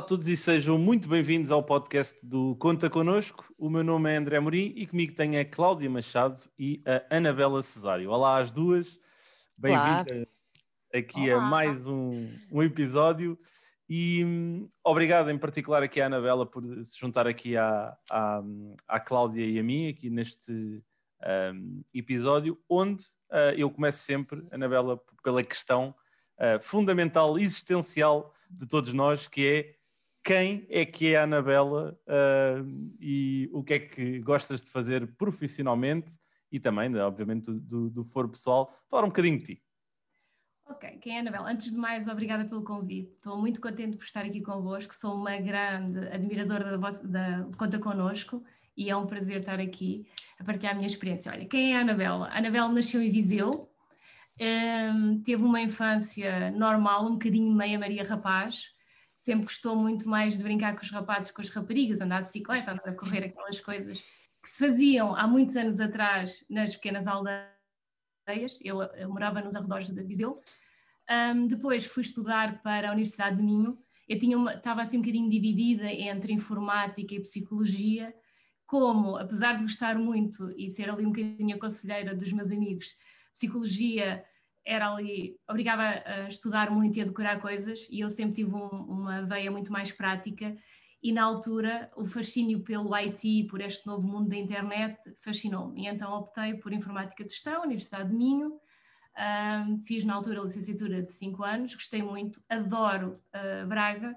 a todos e sejam muito bem-vindos ao podcast do Conta Connosco. O meu nome é André Morim e comigo tem a Cláudia Machado e a Anabela Cesário. Olá às duas, bem-vindas aqui Olá. a mais um, um episódio e um, obrigado em particular aqui à Anabela por se juntar aqui à, à, à Cláudia e a mim aqui neste um, episódio, onde uh, eu começo sempre, Anabela, pela questão uh, fundamental, existencial de todos nós, que é quem é que é a Anabela uh, e o que é que gostas de fazer profissionalmente e também, obviamente, do, do foro pessoal. Falar um bocadinho de ti. Ok, quem é a Anabela? Antes de mais, obrigada pelo convite. Estou muito contente por estar aqui convosco. Sou uma grande admiradora da, vossa, da Conta Connosco e é um prazer estar aqui a partilhar a minha experiência. Olha, quem é a Anabela? A Anabela nasceu em Viseu, um, ehm, teve uma infância normal, um bocadinho meia Maria Rapaz, sempre gostou muito mais de brincar com os rapazes, com as raparigas, andar de bicicleta, andar a correr aquelas coisas que se faziam há muitos anos atrás nas pequenas aldeias. Eu, eu morava nos arredores de Viseu. Um, depois fui estudar para a Universidade de Minho. Eu tinha uma, estava assim um bocadinho dividida entre informática e psicologia, como, apesar de gostar muito e ser ali um bocadinho a conselheira dos meus amigos, psicologia era ali, obrigava a estudar muito e a decorar coisas, e eu sempre tive um, uma veia muito mais prática. E na altura, o fascínio pelo IT, por este novo mundo da internet, fascinou-me. E então optei por Informática de Gestão, Universidade de Minho. Um, fiz na altura a licenciatura de 5 anos, gostei muito, adoro uh, Braga,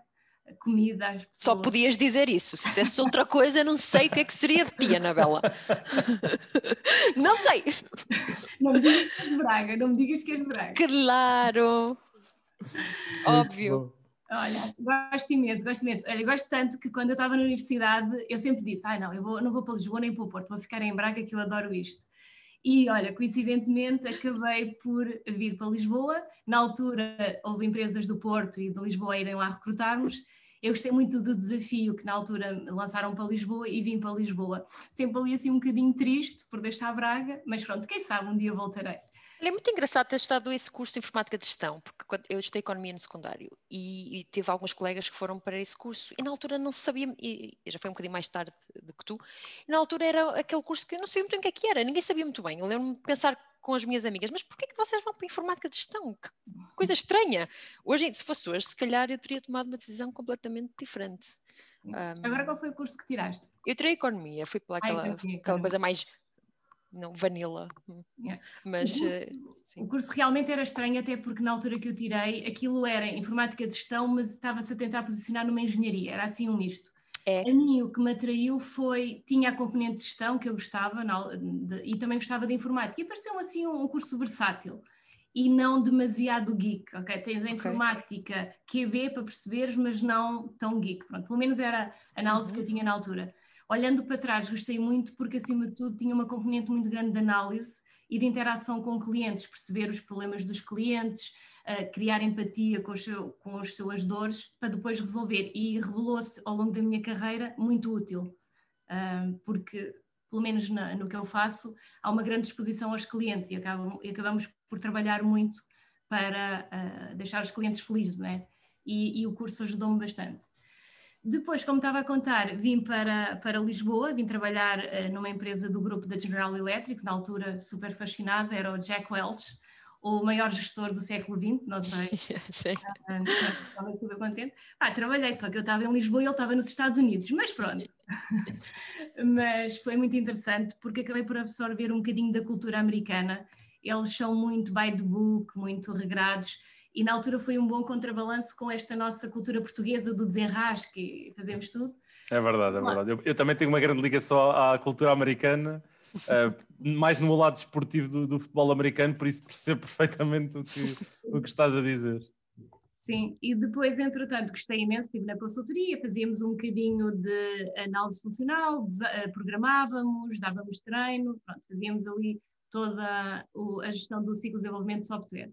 comida às pessoas. Só podias dizer isso. Se dissesse outra coisa, não sei o que é que seria de ti, Anabela. não sei. Não me digas que és de Braga, não me digas que és de Braga. Claro. Óbvio. Olha, gosto imenso, gosto imenso. Olha, gosto tanto que quando eu estava na universidade, eu sempre disse: ai ah, não, eu vou, não vou para Lisboa nem para o Porto, vou ficar em Braga que eu adoro isto. E olha, coincidentemente acabei por vir para Lisboa. Na altura houve empresas do Porto e de Lisboa a irem lá recrutarmos. Eu gostei muito do desafio que na altura lançaram para Lisboa e vim para Lisboa. Sempre ali assim um bocadinho triste por deixar Braga, mas pronto, quem sabe um dia voltarei. É muito engraçado ter estado esse curso de informática de gestão, porque eu estudei economia no secundário e, e tive alguns colegas que foram para esse curso e na altura não sabia, e, já foi um bocadinho mais tarde do que tu, e na altura era aquele curso que eu não sabia muito bem o que é que era, ninguém sabia muito bem. Eu lembro-me de pensar com as minhas amigas, mas porquê que vocês vão para a informática de gestão? Que coisa estranha. Hoje, se fosse hoje, se calhar eu teria tomado uma decisão completamente diferente. Um, Agora qual foi o curso que tiraste? Eu tirei economia, fui para aquela, Ai, aquela coisa mais não vanilla. Yeah. Mas. O curso, uh, o curso, realmente era estranho, até porque na altura que eu tirei, aquilo era informática de gestão, mas estava-se a tentar posicionar numa engenharia, era assim um misto. É. A mim o que me atraiu foi, tinha a componente de gestão que eu gostava na, de, e também gostava de informática, e pareceu assim um, um, curso versátil e não demasiado geek, ok? Tens a okay. informática QB para perceberes, mas não tão geek, pronto, pelo menos era a análise uhum. que eu tinha na altura. Olhando para trás, gostei muito porque, acima de tudo, tinha uma componente muito grande de análise e de interação com clientes, perceber os problemas dos clientes, uh, criar empatia com, seu, com as suas dores para depois resolver. E revelou-se ao longo da minha carreira muito útil, uh, porque, pelo menos no que eu faço, há uma grande exposição aos clientes e, acabam, acabamos por trabalhar muito para uh, deixar os clientes felizes, não é? E, e o curso ajudou-me bastante. Depois, como estava a contar, vim para, para Lisboa, vim trabalhar uh, numa empresa do grupo da General Electric, na altura super fascinada, era o Jack Welch, o maior gestor do século XX, não sei. Sim. Uh, estava super contente. Ah, trabalhei, só que eu estava em Lisboa e ele estava nos Estados Unidos, mas pronto. mas foi muito interessante porque acabei por absorver um bocadinho da cultura americana. Eles são muito by the book, muito regrados e na altura foi um bom contrabalanço com esta nossa cultura portuguesa do desenrasque, fazemos tudo. É verdade, é verdade. Eu, eu também tenho uma grande ligação à cultura americana, uh, mais no lado desportivo do, do, futebol americano, por isso percebo perfeitamente o que, o que estás a dizer. Sim, e depois, entretanto, gostei imenso, estive na consultoria, fazíamos um bocadinho de análise funcional, eh, programávamos, dávamos treino, pronto, fazíamos ali toda a gestão do ciclo de desenvolvimento de software.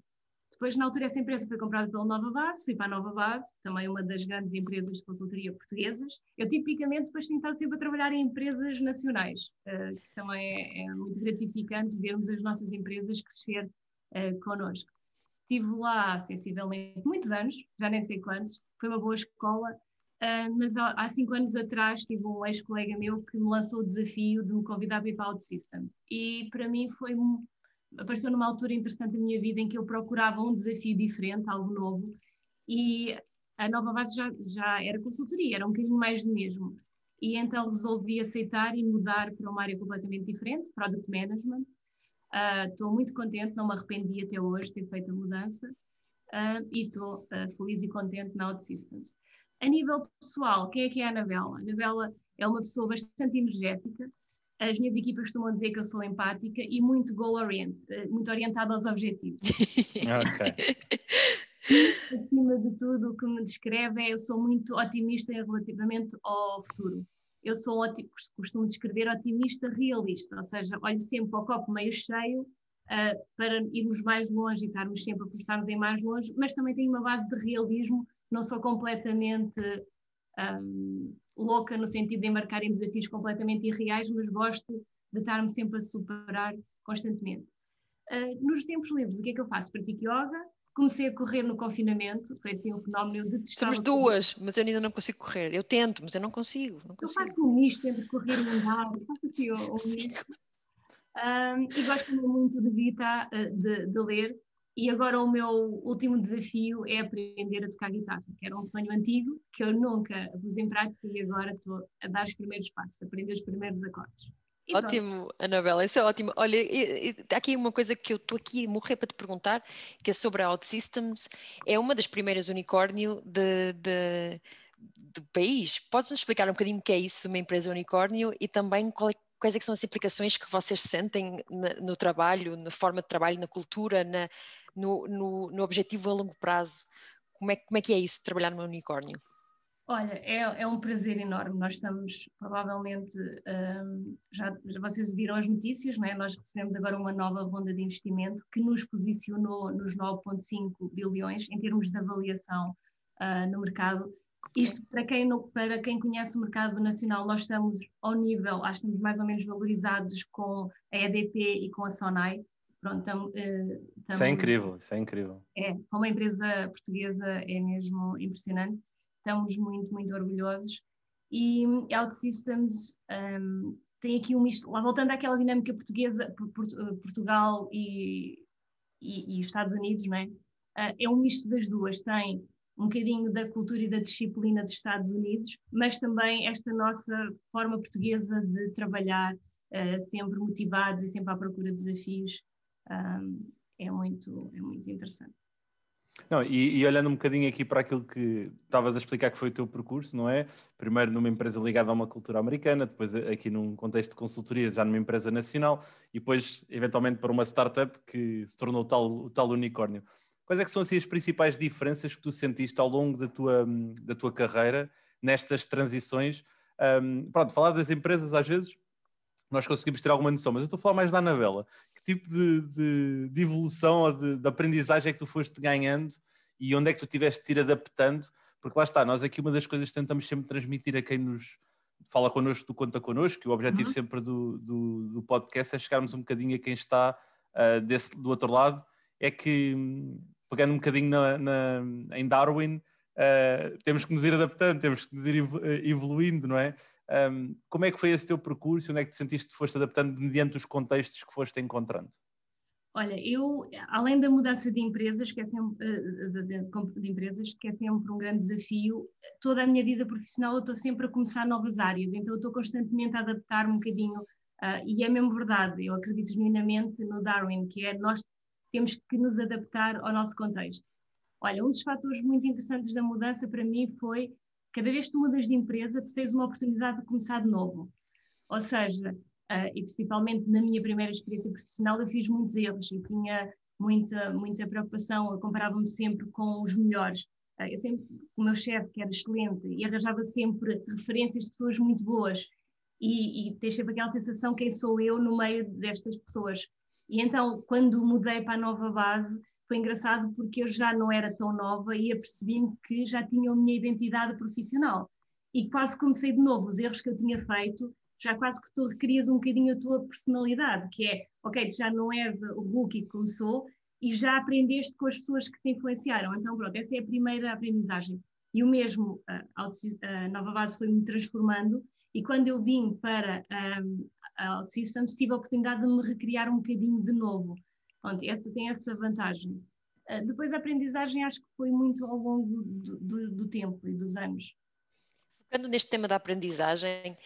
Depois, na altura, essa empresa foi comprada pela Nova Base, fui para a Nova Base, também uma das grandes empresas de consultoria portuguesas. Eu, tipicamente, depois tenho estado sempre a trabalhar em empresas nacionais, uh, que também é, é, muito gratificante vermos as nossas empresas crescer uh, connosco. Estive lá, sensivelmente, muitos anos, já nem sei quantos, foi uma boa escola. Uh, mas há, cinco anos atrás tive um ex-colega meu que me lançou o desafio de me convidar para ir para OutSystems. E para mim foi apareceu numa altura interessante da minha vida em que eu procurava um desafio diferente, algo novo. E a nova base já, já era consultoria, era um bocadinho mais do mesmo. E então resolvi aceitar e mudar para uma área completamente diferente, Product Management. Uh, estou muito contente, não me arrependi até hoje de ter feito a mudança. Uh, e estou uh, feliz e contente na OutSystems. A nível pessoal, quem é que é a Anabela? A Anabela é uma pessoa bastante energética. As minhas equipas costumam dizer que eu sou empática e muito goal-oriented, muito orientada aos objetivos. ok. E, acima de tudo, o que me descreve é eu sou muito otimista relativamente ao futuro. Eu sou, costumo descrever otimista realista, ou seja, olho sempre para o copo meio cheio uh, para irmos mais longe e estarmos sempre a pensarmos em mais longe, mas também tenho uma base de realismo não sou completamente um, louca no sentido de embarcar em desafios completamente irreais, mas gosto de estar-me sempre a superar constantemente. Uh, nos tempos livres, o que é que eu faço? Pratico yoga, comecei a correr no confinamento, foi assim um fenómeno de Somos duas, mas eu ainda não consigo correr. Eu tento, mas eu não consigo. Não consigo. Eu faço um misto entre correr e andar, faço assim um, misto. Um, e gosto muito de, Vita, de, de ler, e agora o meu último desafio é aprender a tocar guitarra, que era um sonho antigo que eu nunca pus em prática e agora estou a dar os primeiros passos, a aprender os primeiros acordes. E ótimo, pronto. Anabela, isso é ótimo. Olha, há aqui uma coisa que eu estou aqui a morrer para te perguntar, que é sobre a OutSystems. É uma das primeiras unicórnio de, de, do país. Podes-nos explicar um bocadinho o que é isso de uma empresa unicórnio e também é, quais é são as implicações que vocês sentem no trabalho, na forma de trabalho, na cultura, na, no, no, no objetivo a longo prazo. Como é, como é que é isso, trabalhar num unicórnio? Olha, é, é um prazer enorme. Nós estamos, provavelmente, um, já, já, vocês viram as notícias, não é? Nós recebemos agora uma nova ronda de investimento que nos posicionou nos 9,5 bilhões em termos de avaliação uh, no mercado. Isto, para quem, não, para quem conhece o mercado nacional, nós estamos ao nível, acho que estamos mais ou menos valorizados com a EDP e com a Sonai. Pronto, tam, uh, tam, isso é incrível, isso é incrível. É, para uma empresa portuguesa é mesmo impressionante. Estamos muito, muito orgulhosos. E OutSystems um, tem aqui um misto, lá voltando àquela dinâmica portuguesa, Portugal e, e, e Estados Unidos, não é? Uh, é um misto das duas. Tem um bocadinho da cultura e da disciplina dos Estados Unidos, mas também esta nossa forma portuguesa de trabalhar, uh, sempre motivados e sempre à procura de desafios um, é, muito, é muito interessante. Não, e, e, olhando um bocadinho aqui para aquilo que estavas a explicar que foi o teu percurso, não é? Primeiro numa empresa ligada a uma cultura americana, depois aqui num contexto de consultoria, já numa empresa nacional, e depois, eventualmente, para uma startup que se tornou tal, o tal unicórnio. Quais é que são assim, as principais diferenças que tu sentiste ao longo da tua, da tua carreira nestas transições? Um, pronto, falar das empresas às vezes nós conseguimos ter alguma noção, mas eu estou a falar mais da Anabela. Que tipo de, de, de evolução ou de, de, aprendizagem é que tu foste ganhando e onde é que tu tiveste de ir adaptando? Porque lá está, nós aqui uma das coisas que tentamos sempre transmitir a quem nos fala connosco, do Conta Connosco, que o objetivo uhum. sempre do, do, do, podcast é chegarmos um bocadinho a quem está uh, desse, do outro lado, é que, pegando um bocadinho na, na em Darwin, uh, temos que nos ir adaptando, temos que nos ir evoluindo, não é? Um, como é que foi esse teu percurso? Onde é que te sentiste que foste adaptando mediante os contextos que foste encontrando? Olha, eu, além da mudança de empresas, que é sempre, eh, de, empresas, que é sempre um grande desafio, toda a minha vida profissional eu estou sempre a começar novas áreas, então eu estou constantemente a adaptar um bocadinho, uh, e é mesmo verdade, eu acredito genuinamente no Darwin, que é nós temos que nos adaptar ao nosso contexto. Olha, um dos fatores muito interessantes da mudança para mim foi cada vez que tu mudas de empresa, tu tens uma oportunidade de começar de novo. Ou seja, uh, e principalmente na minha primeira experiência profissional, eu fiz muitos erros e tinha muita, muita preocupação, eu comparava-me sempre com os melhores. Uh, eu sempre, o meu chefe, que era excelente, e arranjava sempre referências de pessoas muito boas, e, e tens sempre aquela sensação quem sou eu no meio destas pessoas. E então, quando mudei para a nova base, foi engraçado porque eu já não era tão nova e apercebi-me que já tinha a minha identidade profissional. E quase comecei de novo, os erros que eu tinha feito, já quase que tu requerias um bocadinho a tua personalidade, que é, ok, tu já não és o rookie que começou e já aprendeste com as pessoas que te influenciaram. Então, pronto, essa é a primeira aprendizagem. E o mesmo, a, nova base foi-me transformando e quando eu vim para um, a OutSystems tive a oportunidade de me recriar um bocadinho de novo. Pronto, essa tem essa vantagem. Uh, depois a aprendizagem acho que foi muito ao longo do, do, do tempo e dos anos. Focando neste tema da aprendizagem,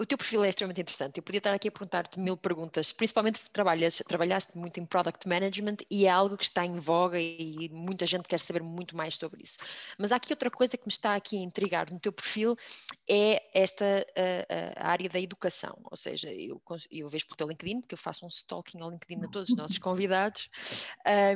o teu perfil é extremamente interessante. Eu podia estar aqui a perguntar-te mil perguntas, principalmente porque trabalhas, trabalhaste muito em product management e é algo que está em voga e muita gente quer saber muito mais sobre isso. Mas há aqui outra coisa que me está aqui a intrigar no teu perfil é esta a, a área da educação. Ou seja, eu, eu vejo pelo teu LinkedIn, porque eu faço um stalking ao LinkedIn a todos os nossos convidados,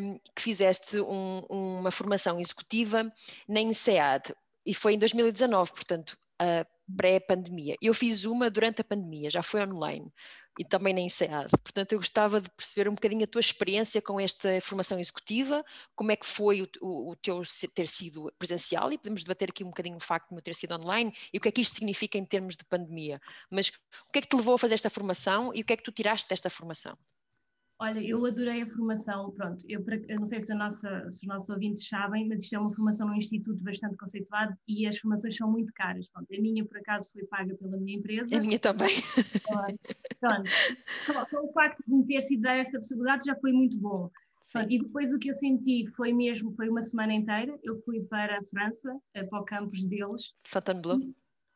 um, que fizeste um, uma formação executiva na INSEAD e foi em 2019, portanto, uh, pré-pandemia. Eu fiz uma durante a pandemia, já foi online e também na INSEAD. Portanto, eu gostava de perceber um bocadinho a tua experiência com esta formação executiva, como é que foi o, o, o teu ter sido presencial e podemos debater aqui um bocadinho o facto de meu ter sido online e o que é que isto significa em termos de pandemia. Mas o que é que te levou a fazer esta formação e o que é que tu tiraste desta formação? Olha, eu adorei a formação, pronto, eu, eu não sei se, nossa, se, os nossos ouvintes sabem, mas isto é uma formação num instituto bastante conceituado e as formações são muito caras, pronto, a minha por acaso foi paga pela minha empresa. A minha também. Pronto, só, só o facto de me ter sido dar essa possibilidade já foi muito bom. Pronto, e depois o que eu senti foi mesmo, foi uma semana inteira, eu fui para a França, eh, para o campus deles. Fontainebleau.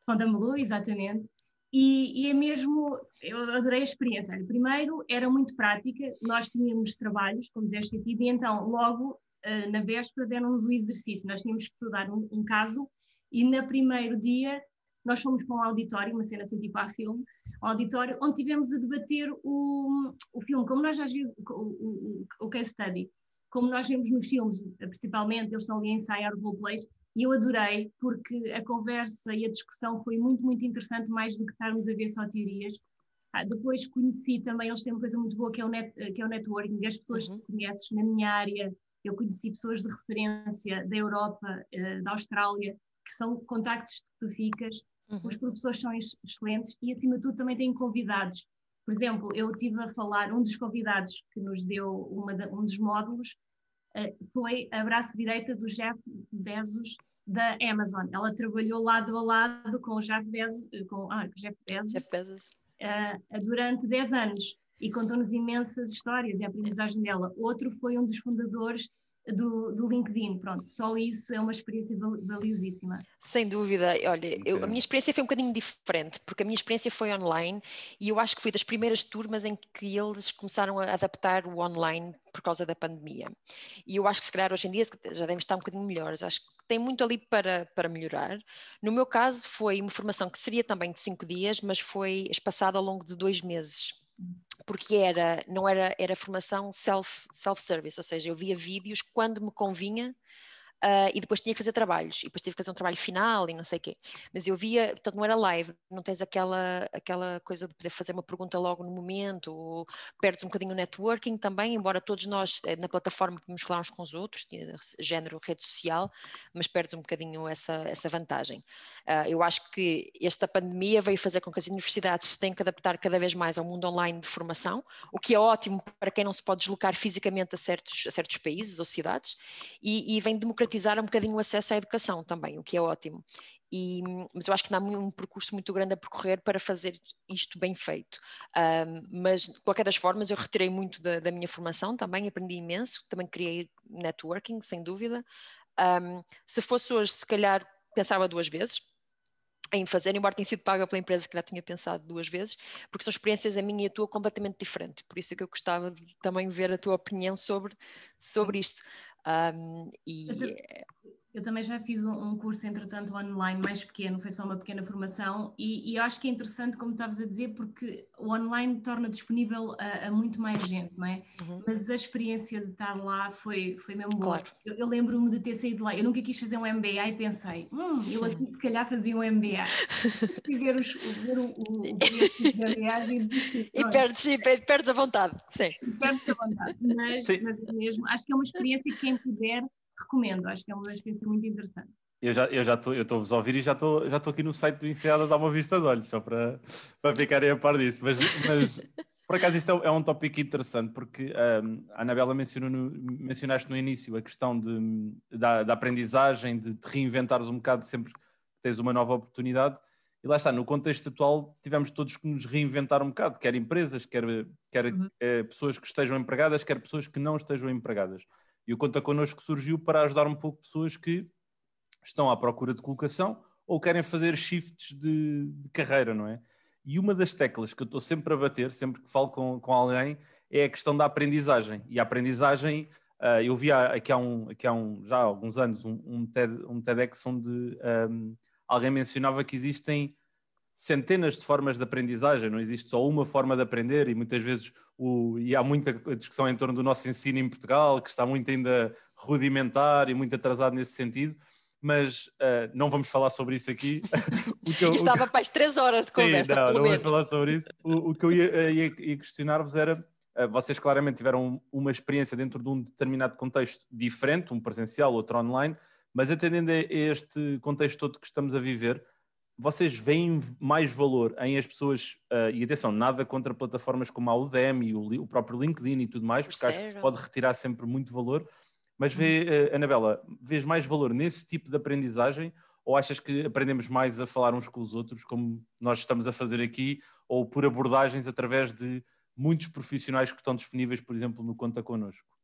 Fontainebleau, exatamente. E, e, é mesmo, eu adorei a experiência. Primeiro, era muito prática, nós tínhamos trabalhos, como deste tido, e então, logo uh, na véspera, deram-nos o exercício. Nós tínhamos que estudar um, um, caso, e no primeiro dia, nós fomos para um auditório, uma cena assim tipo a filme, um auditório, onde tivemos a debater o, o filme, como nós às vezes, o, o, o case study, como nós vemos nos filmes, principalmente, eles estão ali a ensaiar roleplays, e eu adorei, porque a conversa e a discussão foi muito, muito interessante, mais do que estarmos a ver só teorias. Ah, depois conheci também, eles têm uma coisa muito boa que é o, net, que é o networking, as pessoas uhum. que conheces na minha área, eu conheci pessoas de referência da Europa, uh, da Austrália, que são contactos que tu ficas, uhum. os professores são excelentes e acima de tudo também têm convidados. Por exemplo, eu tive a falar, um dos convidados que nos deu uma, um dos módulos uh, foi a braço direita do Jeff Bezos da Amazon. Ela trabalhou lado a lado com o Jeff Bezos, com, ah, Jeff Bezos, Jeff Bezos. Uh, durante 10 anos e contou-nos imensas histórias e a aprendizagem dela. Outro foi um dos fundadores do, do, LinkedIn. Pronto, só isso é uma experiência valiosíssima. Sem dúvida. Olha, eu, a minha experiência foi um bocadinho diferente, porque a minha experiência foi online e eu acho que fui das primeiras turmas em que eles começaram a adaptar o online por causa da pandemia. E eu acho que se calhar hoje em dia já devem estar um bocadinho melhores. Acho que tem muito ali para, para melhorar. No meu caso, foi uma formação que seria também de cinco dias, mas foi espaçada ao longo de dois meses porque era, não era, era formação self, self-service, ou seja, eu via vídeos quando me convinha Uh, e depois tinha que fazer trabalhos, e depois tive que fazer um trabalho final e não sei o quê. Mas eu via, portanto, não era live, não tens aquela, aquela coisa de poder fazer uma pergunta logo no momento, ou perdes um bocadinho o networking também, embora todos nós eh, na plataforma podemos falar uns com os outros, género rede social, mas perdes um bocadinho essa, essa vantagem. Uh, eu acho que esta pandemia veio fazer com que as universidades se tenham que adaptar cada vez mais ao mundo online de formação, o que é ótimo para quem não se pode deslocar fisicamente a certos, a certos países ou cidades, e, e vem democratizar democratizar um bocadinho o acesso à educação também, o que é ótimo. E, mas eu acho que há um percurso muito grande a percorrer para fazer isto bem feito. Um, mas, de qualquer das formas, eu retirei muito da, da, minha formação também, aprendi imenso, também criei networking, sem dúvida. Um, se fosse hoje, se calhar pensava duas vezes, em fazer, embora tenha sido paga pela empresa que já tinha pensado duas vezes, porque são experiências a minha e a tua completamente diferentes. Por isso é que eu gostava de também ver a tua opinião sobre, sobre isto. Um, e eu também já fiz um, um, curso, entretanto, online mais pequeno, foi só uma pequena formação, e, e eu acho que é interessante, como estavas a dizer, porque o online torna disponível a, a muito mais gente, não é? Uhum. Mas a experiência de estar lá foi, foi mesmo boa. Claro. Eu, eu lembro-me de ter saído lá, eu nunca quis fazer um MBA e pensei, hum, eu aqui se calhar fazia um MBA. e ver, os, ver o, o, o dos MBAs e desistir. E perdes, e perdes a vontade, sim. Perdes a vontade, mas, mas é mesmo, acho que é uma experiência que quem puder recomendo, acho que é uma experiência muito interessante. Eu já eu já estou eu estou a ouvir e já estou já estou aqui no site do INSEAD a dar uma vista de olhos só para para ficarem a par disso, mas, mas Por acaso, isto é, é um tópico interessante, porque um, a Anabela mencionou no, mencionaste no início a questão de, da, da aprendizagem, de te reinventares um bocado sempre que tens uma nova oportunidade. E lá está, no contexto atual, tivemos todos que nos reinventar um bocado, quer empresas, quer, quer uhum. é, pessoas que estejam empregadas, quer pessoas que não estejam empregadas. E o Conta Connosco surgiu para ajudar um pouco pessoas que estão à procura de colocação ou querem fazer shifts de, de carreira, não é? E uma das teclas que eu estou sempre a bater, sempre que falo com, com alguém, é a questão da aprendizagem. E a aprendizagem, uh, eu vi aqui há, um, aqui há um, já há alguns anos um, um, TED, um TEDx onde um, alguém mencionava que existem centenas de formas de aprendizagem, não existe só uma forma de aprender e muitas vezes o, e há muita discussão em torno do nosso ensino em Portugal, que está muito ainda rudimentar e muito atrasado nesse sentido mas uh, não vamos falar sobre isso aqui. eu, Estava que... para as três horas de conversa, Sim, não, não vamos falar sobre isso. O, o que eu ia, eh, ia, ia questionar-vos era, uh, vocês claramente tiveram uma experiência dentro de um determinado contexto diferente, um presencial, outro online, mas atendendo a este contexto todo que estamos a viver, vocês veem mais valor em as pessoas, uh, e atenção, nada contra plataformas como a Udemy, o, o próprio LinkedIn e tudo mais, porque acho que se pode retirar sempre muito valor, mas vê, uh, Anabela, vês mais valor nesse tipo de aprendizagem ou achas que aprendemos mais a falar uns com os outros, como nós estamos a fazer aqui, ou por abordagens através de muitos profissionais que estão disponíveis, por exemplo, no Conta Connosco?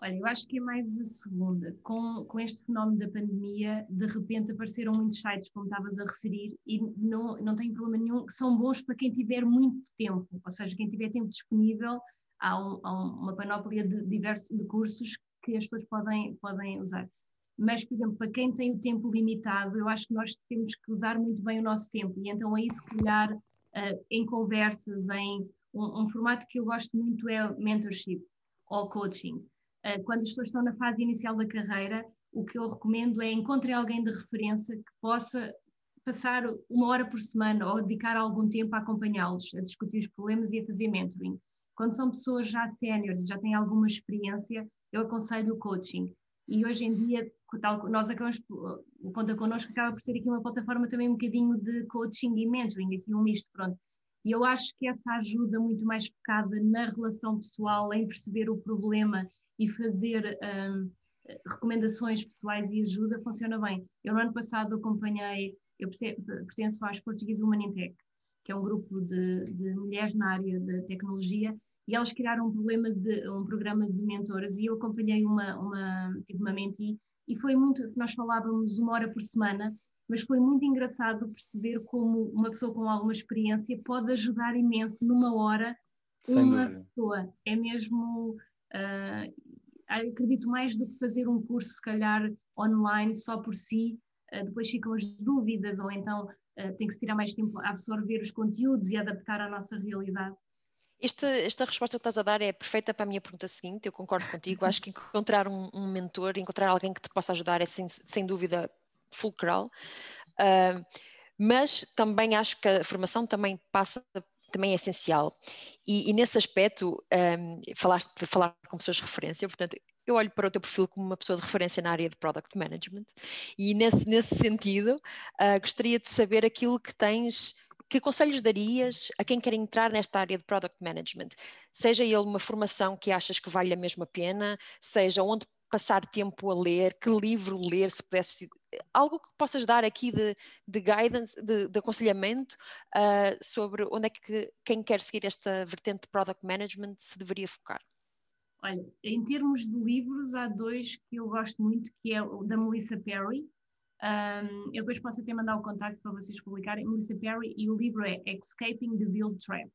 Olha, eu acho que é mais a segunda. Com, com este fenómeno da pandemia, de repente apareceram muitos sites, como estavas a referir, e não, não tem problema nenhum, que são bons para quem tiver muito tempo, ou seja, quem tiver tempo disponível, há, um, há uma panóplia de diversos de cursos que as pessoas podem, podem usar. Mas, por exemplo, para quem tem o tempo limitado, eu acho que nós temos que usar muito bem o nosso tempo. E então aí, se calhar, uh, em conversas, em um, um, formato que eu gosto muito é mentorship ou coaching. Uh, quando as pessoas estão na fase inicial da carreira, o que eu recomendo é encontrem alguém de referência que possa passar uma hora por semana ou dedicar algum tempo a acompanhá-los, a discutir os problemas e a fazer mentoring. Quando são pessoas já séniores, já têm alguma experiência, eu aconselho o coaching. E hoje em dia, tal, nós acabamos, o Conta Connosco acaba por ser aqui uma plataforma também um bocadinho de coaching e mentoring, assim um misto, pronto. E eu acho que essa ajuda muito mais focada na relação pessoal, em perceber o problema e fazer um, recomendações pessoais e ajuda, funciona bem. Eu no ano passado acompanhei, eu pertenço às Portuguese Women Tech, que é um grupo de, de mulheres na área da tecnologia, e elas criaram um, problema de, um programa de mentoras e eu acompanhei uma, uma, tive uma mentee e foi muito, nós falávamos uma hora por semana, mas foi muito engraçado perceber como uma pessoa com alguma experiência pode ajudar imenso numa hora Sem uma dúvida. pessoa. É mesmo, uh, acredito mais do que fazer um curso, se calhar, online só por si, uh, depois ficam as dúvidas, ou então uh, tem que se tirar mais tempo a absorver os conteúdos e adaptar à nossa realidade. Esta, esta resposta que estás a dar é perfeita para a minha pergunta seguinte, eu concordo contigo. Acho que encontrar um, um mentor, encontrar alguém que te possa ajudar é sem, sem dúvida fulcral. Uh, mas também acho que a formação também passa também é essencial. E, e nesse aspecto, um, falaste de falar com pessoas de referência, portanto, eu olho para o teu perfil como uma pessoa de referência na área de Product Management e nesse, nesse sentido uh, gostaria de saber aquilo que tens que conselhos darias a quem quer entrar nesta área de Product Management? Seja ele uma formação que achas que vale a mesma pena, seja onde passar tempo a ler, que livro ler, se pudesse, algo que possas dar aqui de, de guidance, de, de aconselhamento uh, sobre onde é que quem quer seguir esta vertente de Product Management se deveria focar. Olha, em termos de livros, há dois que eu gosto muito, que é o da Melissa Perry, um, eu depois posso até mandar o contacto para vocês publicarem, Melissa Perry, e o livro é Escaping the Build Trap.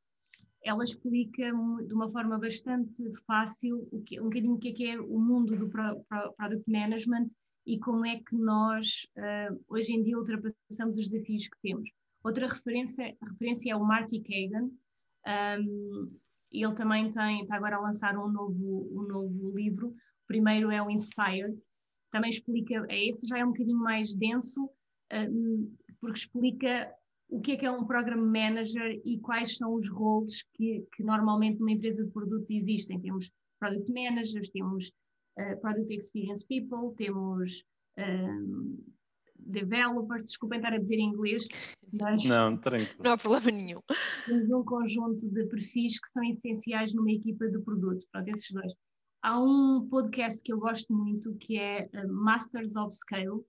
Ela explica de uma forma bastante fácil o que, um bocadinho o que é, que é o mundo do pro, pro, Product Management e como é que nós, uh, hoje em dia, ultrapassamos os desafios que temos. Outra referência, referência é o Marty Kagan. Um, ele também tem, está agora a lançar um novo, um novo livro. O primeiro é o Inspired, também explica, é esse já é um bocadinho mais denso, um, porque explica o que é que é um Program Manager e quais são os roles que, que normalmente numa empresa de produto existem. Temos Product Managers, temos uh, Product Experience People, temos um, developers, desculpem estar a dizer em inglês, mas não, tranquilo. não há problema nenhum. Temos um conjunto de perfis que são essenciais numa equipa de produto. Pronto, esses dois. Há um podcast que eu gosto muito que é eh, Masters of Scale,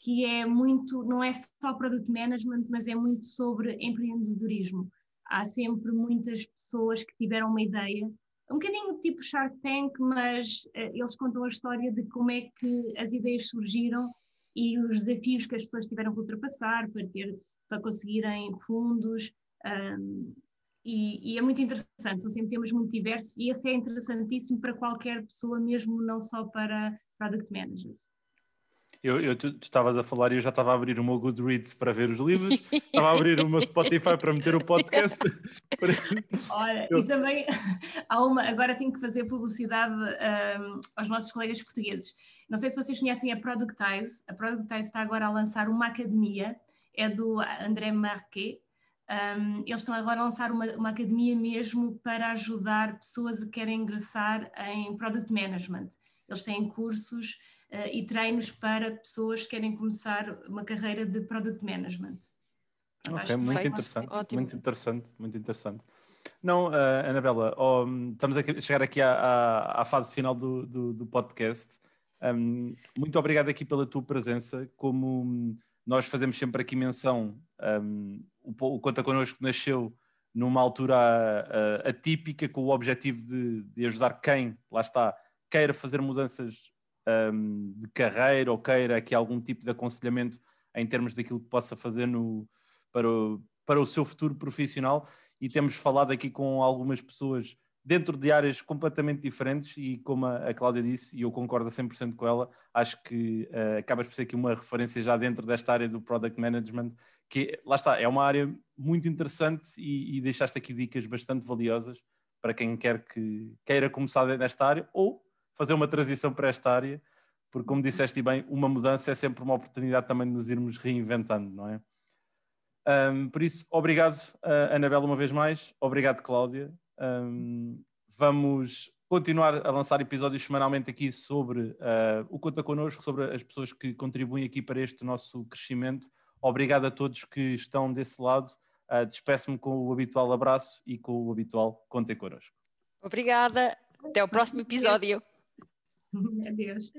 que é muito, não é só product management, mas é muito sobre empreendedorismo. Há sempre muitas pessoas que tiveram uma ideia um bocadinho tipo Shark Tank, mas uh, eles contam a história de como é que as ideias surgiram e os desafios que as pessoas tiveram que ultrapassar para, ter, para conseguirem fundos. Um, e, e, é muito interessante, são sempre temas muito diversos e esse é interessantíssimo para qualquer pessoa, mesmo não só para product managers. Eu, eu, tu, estavas a falar e eu já estava a abrir o meu Goodreads para ver os livros, estava a abrir o meu Spotify para meter o podcast. Olha, eu... e também há uma, agora tenho que fazer publicidade um, aos nossos colegas portugueses. Não sei se vocês conhecem a Productize. A Productize está agora a lançar uma academia, é do André Marquet. Um, eles estão agora a lançar uma, uma academia mesmo para ajudar pessoas que querem ingressar em Product Management. Eles têm cursos e treinos para pessoas que querem começar uma carreira de Product Management. ok, muito interessante, Ótimo. muito interessante, muito interessante. Não, uh, Anabela, oh, estamos a chegar aqui à, à, à fase final do, do, do podcast. Um, muito obrigado aqui pela tua presença. Como nós fazemos sempre aqui menção, um, o, o Conta Connosco nasceu numa altura uh, atípica com o objetivo de, de, ajudar quem, lá está, queira fazer mudanças um, de carreira ou queira aqui algum tipo de aconselhamento em termos daquilo que possa fazer no, para, o, para o seu futuro profissional. E temos falado aqui com algumas pessoas dentro de áreas completamente diferentes e como a, Cláudia disse, e eu concordo a 100% com ela, acho que uh, acabas por ser aqui uma referência já dentro desta área do Product Management, que lá está, é uma área muito interessante e, e deixaste aqui dicas bastante valiosas para quem quer que queira começar nesta área ou fazer uma transição para esta área, porque, como disseste bem, uma mudança é sempre uma oportunidade também de nos irmos reinventando, não é? Um, por isso, obrigado, uh, Anabela, uma vez mais. Obrigado, Cláudia. Um, vamos continuar a lançar episódios semanalmente aqui sobre uh, o Conta Connosco, sobre as pessoas que contribuem aqui para este nosso crescimento. Obrigado a todos que estão desse lado. Uh, Despeço-me com o habitual abraço e com o habitual Contem Connosco. Obrigada. Até o próximo episódio. Adeus.